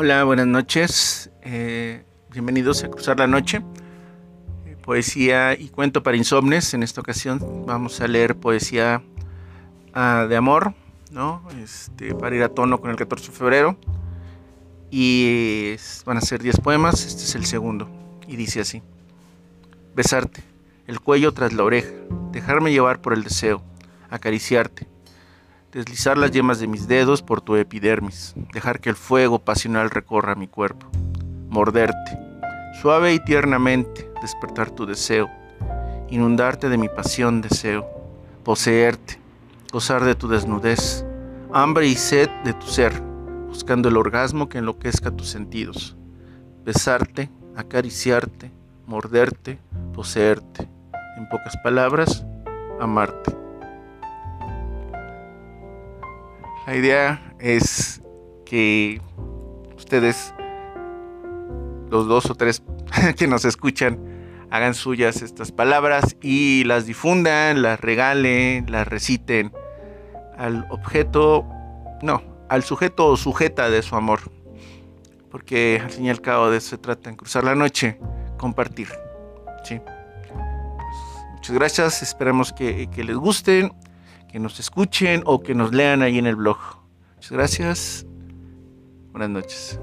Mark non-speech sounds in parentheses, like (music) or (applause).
Hola, buenas noches. Eh, bienvenidos a Cruzar la Noche. Eh, poesía y cuento para insomnes. En esta ocasión vamos a leer poesía ah, de amor, ¿no? Este, para ir a tono con el 14 de febrero. Y van a ser 10 poemas. Este es el segundo. Y dice así. Besarte, el cuello tras la oreja, dejarme llevar por el deseo, acariciarte deslizar las yemas de mis dedos por tu epidermis, dejar que el fuego pasional recorra mi cuerpo, morderte, suave y tiernamente despertar tu deseo, inundarte de mi pasión deseo, poseerte, gozar de tu desnudez, hambre y sed de tu ser, buscando el orgasmo que enloquezca tus sentidos, besarte, acariciarte, morderte, poseerte, en pocas palabras, amarte. La idea es que ustedes, los dos o tres (laughs) que nos escuchan, hagan suyas estas palabras y las difundan, las regalen, las reciten al objeto, no, al sujeto o sujeta de su amor. Porque al fin y al cabo de eso se trata en cruzar la noche, compartir. ¿sí? Pues, muchas gracias, esperamos que, que les gusten que nos escuchen o que nos lean ahí en el blog. Muchas gracias. Buenas noches.